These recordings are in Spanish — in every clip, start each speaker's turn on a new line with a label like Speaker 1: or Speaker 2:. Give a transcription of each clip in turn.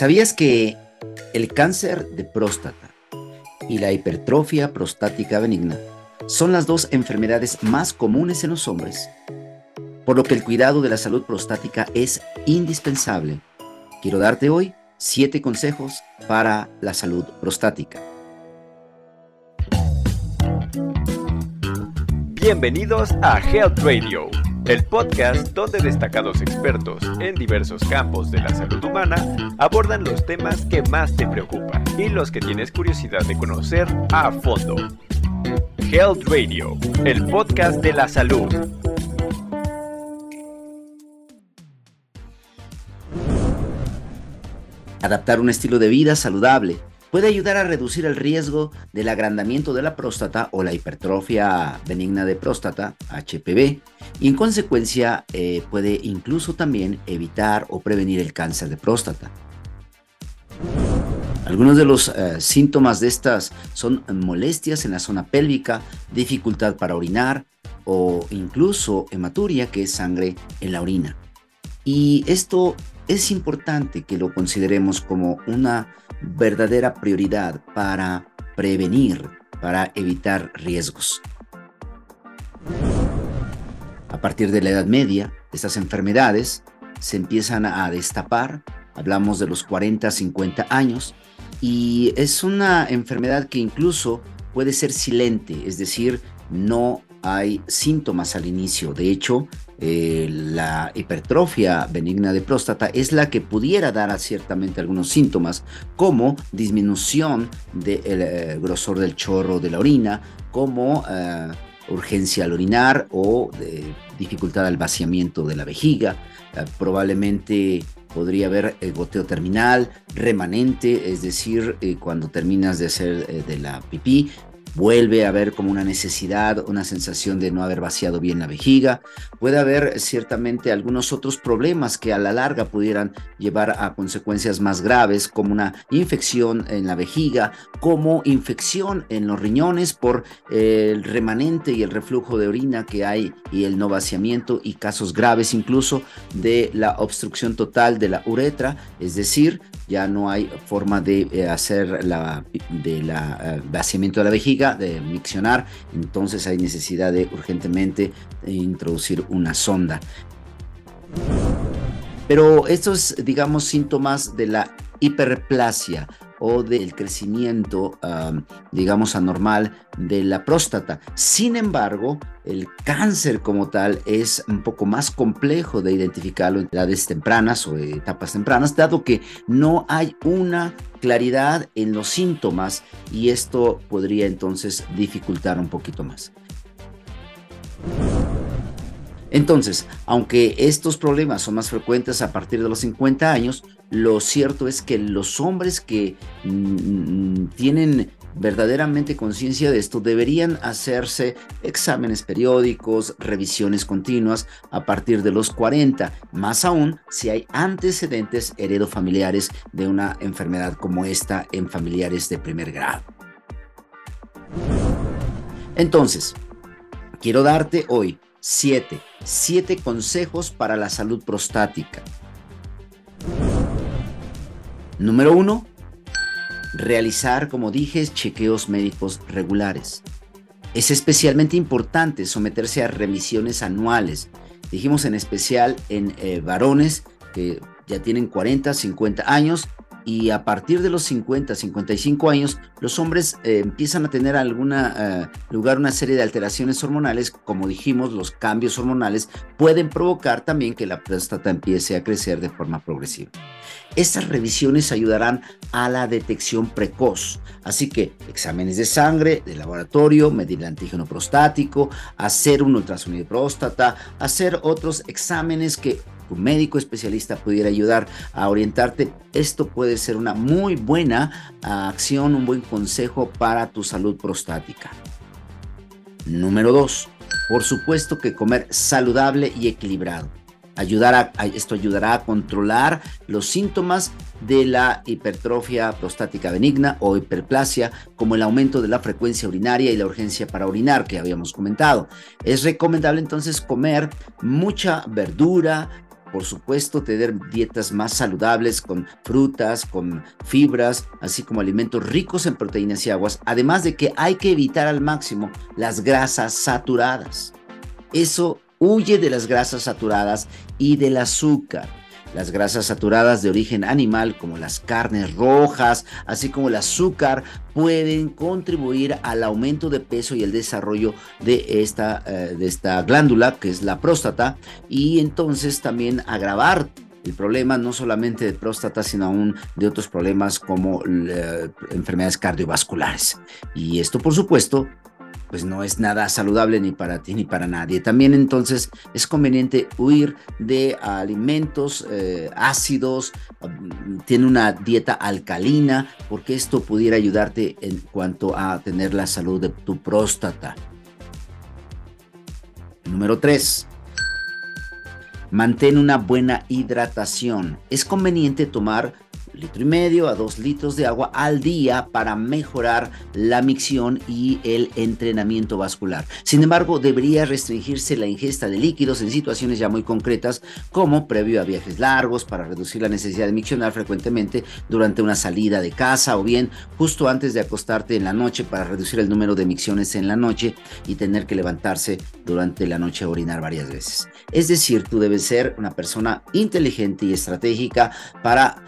Speaker 1: ¿Sabías que el cáncer de próstata y la hipertrofia prostática benigna son las dos enfermedades más comunes en los hombres? Por lo que el cuidado de la salud prostática es indispensable. Quiero darte hoy siete consejos para la salud prostática.
Speaker 2: Bienvenidos a Health Radio el podcast donde destacados expertos en diversos campos de la salud humana abordan los temas que más te preocupan y los que tienes curiosidad de conocer a fondo. Health Radio, el podcast de la salud.
Speaker 1: Adaptar un estilo de vida saludable puede ayudar a reducir el riesgo del agrandamiento de la próstata o la hipertrofia benigna de próstata, HPV, y en consecuencia eh, puede incluso también evitar o prevenir el cáncer de próstata. Algunos de los eh, síntomas de estas son molestias en la zona pélvica, dificultad para orinar o incluso hematuria, que es sangre en la orina. Y esto es importante que lo consideremos como una verdadera prioridad para prevenir, para evitar riesgos. A partir de la Edad Media, estas enfermedades se empiezan a destapar, hablamos de los 40, 50 años, y es una enfermedad que incluso puede ser silente, es decir, no hay síntomas al inicio. De hecho, eh, la hipertrofia benigna de próstata es la que pudiera dar ciertamente algunos síntomas, como disminución del eh, grosor del chorro de la orina, como eh, urgencia al orinar o dificultad al vaciamiento de la vejiga. probablemente podría haber goteo terminal, remanente, es decir, cuando terminas de hacer de la pipí, vuelve a haber como una necesidad, una sensación de no haber vaciado bien la vejiga. Puede haber ciertamente algunos otros problemas que a la larga pudieran llevar a consecuencias más graves, como una infección en la vejiga, como infección en los riñones por el remanente y el reflujo de orina que hay y el no vaciamiento y casos graves incluso de la obstrucción total de la uretra, es decir, ya no hay forma de eh, hacer la, de la, eh, vaciamiento de la vejiga, de miccionar, entonces hay necesidad de urgentemente introducir una sonda. Pero estos, digamos, síntomas de la hiperplasia o del crecimiento, digamos, anormal de la próstata. Sin embargo, el cáncer como tal es un poco más complejo de identificarlo en edades tempranas o etapas tempranas, dado que no hay una claridad en los síntomas y esto podría entonces dificultar un poquito más. Entonces, aunque estos problemas son más frecuentes a partir de los 50 años, lo cierto es que los hombres que mm, tienen verdaderamente conciencia de esto deberían hacerse exámenes periódicos, revisiones continuas a partir de los 40, más aún si hay antecedentes heredofamiliares de una enfermedad como esta en familiares de primer grado. Entonces, quiero darte hoy 7. 7 consejos para la salud prostática. Número 1. Realizar, como dije, chequeos médicos regulares. Es especialmente importante someterse a remisiones anuales. Dijimos en especial en eh, varones que ya tienen 40, 50 años y a partir de los 50, 55 años, los hombres eh, empiezan a tener alguna eh, lugar una serie de alteraciones hormonales, como dijimos, los cambios hormonales pueden provocar también que la próstata empiece a crecer de forma progresiva. Estas revisiones ayudarán a la detección precoz, así que exámenes de sangre, de laboratorio, medir el antígeno prostático, hacer un ultrasonido de próstata, hacer otros exámenes que un médico especialista pudiera ayudar a orientarte, esto puede ser una muy buena acción, un buen consejo para tu salud prostática. Número 2. Por supuesto que comer saludable y equilibrado. Esto ayudará a controlar los síntomas de la hipertrofia prostática benigna o hiperplasia, como el aumento de la frecuencia urinaria y la urgencia para orinar que habíamos comentado. Es recomendable entonces comer mucha verdura, por supuesto, tener dietas más saludables con frutas, con fibras, así como alimentos ricos en proteínas y aguas, además de que hay que evitar al máximo las grasas saturadas. Eso huye de las grasas saturadas y del azúcar. Las grasas saturadas de origen animal, como las carnes rojas, así como el azúcar, pueden contribuir al aumento de peso y el desarrollo de esta, eh, de esta glándula, que es la próstata, y entonces también agravar el problema no solamente de próstata, sino aún de otros problemas como eh, enfermedades cardiovasculares. Y esto, por supuesto, pues no es nada saludable ni para ti ni para nadie. También entonces es conveniente huir de alimentos eh, ácidos, mm, tiene una dieta alcalina, porque esto pudiera ayudarte en cuanto a tener la salud de tu próstata. Número 3. Mantén una buena hidratación. Es conveniente tomar litro y medio a dos litros de agua al día para mejorar la micción y el entrenamiento vascular. Sin embargo, debería restringirse la ingesta de líquidos en situaciones ya muy concretas, como previo a viajes largos para reducir la necesidad de miccionar frecuentemente durante una salida de casa o bien justo antes de acostarte en la noche para reducir el número de micciones en la noche y tener que levantarse durante la noche a orinar varias veces. Es decir, tú debes ser una persona inteligente y estratégica para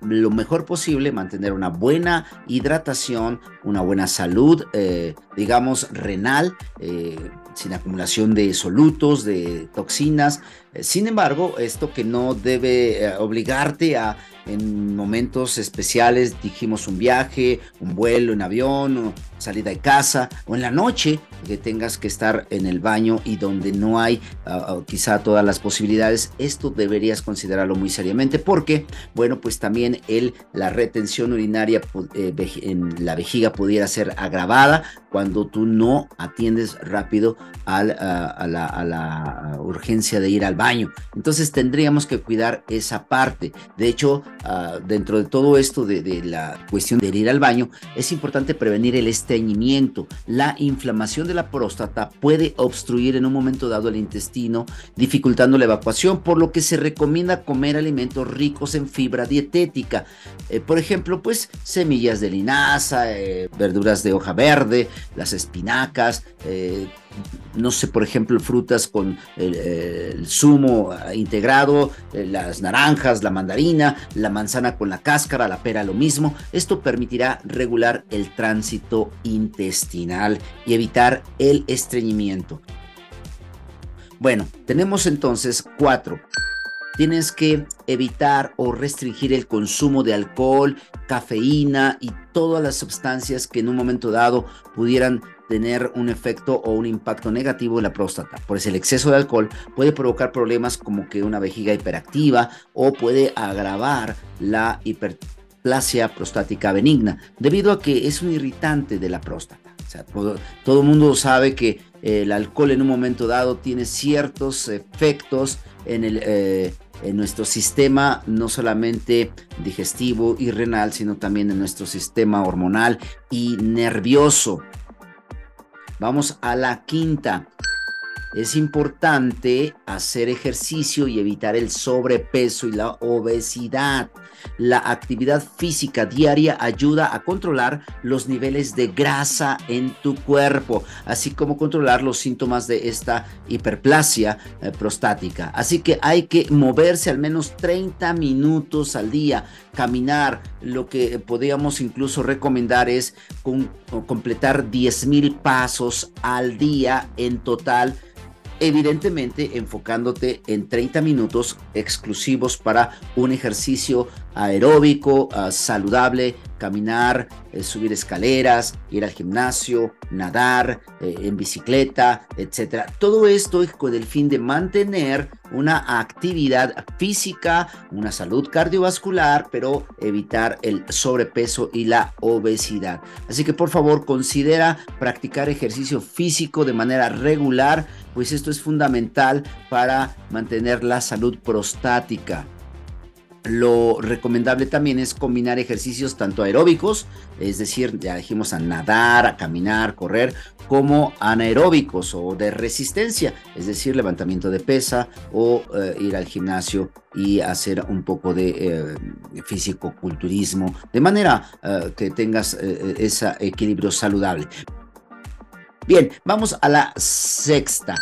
Speaker 1: lo mejor posible, mantener una buena hidratación, una buena salud, eh, digamos, renal, eh, sin acumulación de solutos, de toxinas. Eh, sin embargo, esto que no debe obligarte a en momentos especiales, dijimos un viaje, un vuelo en avión, salida de casa, o en la noche que tengas que estar en el baño y donde no hay ah, ah, quizá todas las posibilidades, esto deberías considerarlo muy seriamente porque, bueno, pues también el, la retención urinaria eh, en la vejiga pudiera ser agravada cuando tú no atiendes rápido a, la, a la urgencia de ir al baño. Entonces tendríamos que cuidar esa parte. De hecho, Ah, dentro de todo esto de, la cuestión de ir al baño, es importante prevenir el estreñimiento. La inflamación de la próstata puede obstruir en un momento dado el intestino, dificultando la evacuación, por lo que se recomienda comer alimentos ricos en fibra dietética. Eh, por ejemplo, pues semillas de linaza, eh, verduras de hoja verde, las espinacas, eh, no sé, por ejemplo, frutas con el, zumo integrado, eh, las naranjas, la mandarina, la manzana con la cáscara, la pera lo mismo. Esto permitirá regular el tránsito intestinal y evitar el estreñimiento. Bueno, tenemos entonces cuatro tienes que evitar o restringir el consumo de alcohol, cafeína y todas las sustancias que en un momento dado pudieran tener un efecto o un impacto negativo en la próstata. Por eso el exceso de alcohol puede provocar problemas como que una vejiga hiperactiva o puede agravar la hiperplasia prostática benigna, debido a que es un irritante de la próstata. Todo el mundo sabe que el alcohol en un momento dado tiene ciertos efectos en, el, eh, en nuestro sistema, no solamente digestivo y renal, sino también en nuestro sistema hormonal y nervioso. Vamos a la quinta. Es importante hacer ejercicio y evitar el sobrepeso y la obesidad. La actividad física diaria ayuda a controlar los niveles de grasa en tu cuerpo, así como controlar los síntomas de esta hiperplasia eh, prostática. Así que hay que moverse al menos 30 minutos al día, caminar. Lo que podríamos incluso recomendar es completar 10 mil pasos al día en total evidentemente enfocándote en 30 minutos exclusivos para un ejercicio aeróbico, ah, saludable, caminar, eh, subir escaleras, ir al gimnasio, nadar, eh, en bicicleta, etcétera. Todo esto con el fin de mantener una actividad física, una salud cardiovascular, pero evitar el sobrepeso y la obesidad. Así que por favor considera practicar ejercicio físico de manera regular, pues esto es fundamental para mantener la salud prostática. Lo recomendable también es combinar ejercicios tanto aeróbicos, es decir, ya dijimos a nadar, a caminar, correr, como anaeróbicos o de resistencia, es decir, levantamiento de pesa o eh, ir al gimnasio y hacer un poco de eh, físico-culturismo, de manera eh, que tengas ese equilibrio saludable. Bien, vamos a la sexta.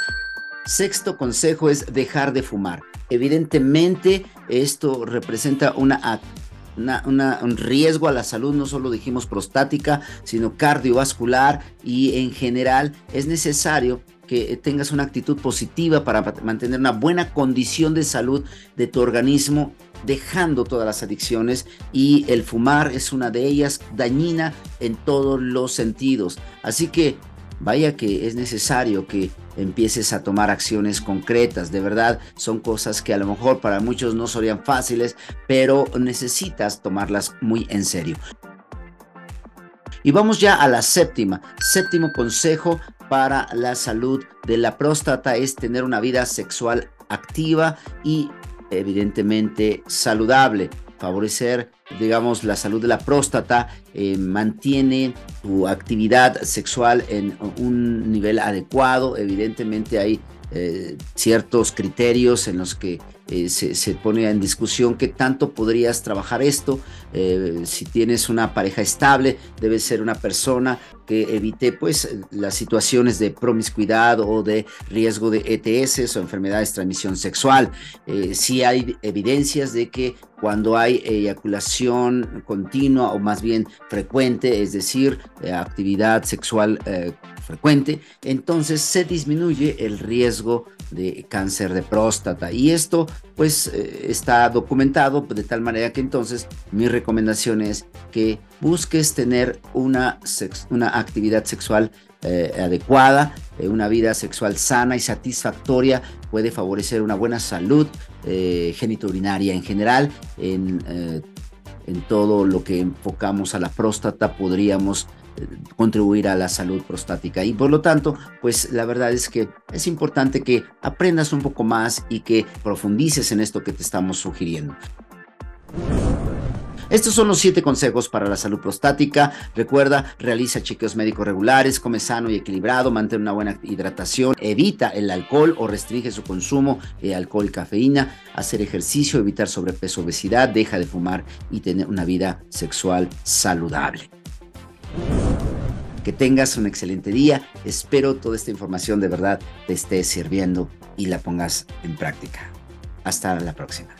Speaker 1: Sexto consejo es dejar de fumar. Evidentemente, esto representa un riesgo a la salud, no solo dijimos prostática, sino cardiovascular y en general es necesario que tengas una actitud positiva para mantener una buena condición de salud de tu organismo, dejando todas las adicciones y el fumar es una de ellas dañina en todos los sentidos. Así que vaya que es necesario que empieces a tomar acciones concretas. De verdad, son cosas que a lo mejor para muchos no serían fáciles, pero necesitas tomarlas muy en serio. Y vamos ya a la séptima. Séptimo consejo para la salud de la próstata es tener una vida sexual activa y evidentemente saludable favorecer, digamos, la salud de la próstata, eh, mantiene tu actividad sexual en un nivel adecuado. Evidentemente hay eh, ciertos criterios en los que eh, se, pone en discusión qué tanto podrías trabajar esto. Si tienes una pareja estable, debe ser una persona que evite pues las situaciones de promiscuidad o de riesgo de ETS o enfermedades de transmisión sexual. si hay evidencias de que cuando hay eyaculación continua o más bien frecuente, es decir, actividad sexual frecuente, entonces se disminuye el riesgo de cáncer de próstata. Y esto pues eh, está documentado de tal manera que entonces mi recomendación es que busques tener una, una actividad sexual eh, adecuada, eh, una vida sexual sana y satisfactoria puede favorecer una buena salud genitourinaria en general. En, en todo lo que enfocamos a la próstata podríamos contribuir a la salud prostática. Y por lo tanto, pues la verdad es que es importante que aprendas un poco más y que profundices en esto que te estamos sugiriendo. Estos son los siete consejos para la salud prostática. Recuerda, realiza chequeos médicos regulares, come sano y equilibrado, mantén una buena hidratación, evita el alcohol o restringe su consumo de alcohol y cafeína, hacer ejercicio, evitar sobrepeso, obesidad, deja de fumar y tener una vida sexual saludable. Que tengas un excelente día. Espero toda esta información de verdad te esté sirviendo y la pongas en práctica. Hasta la próxima.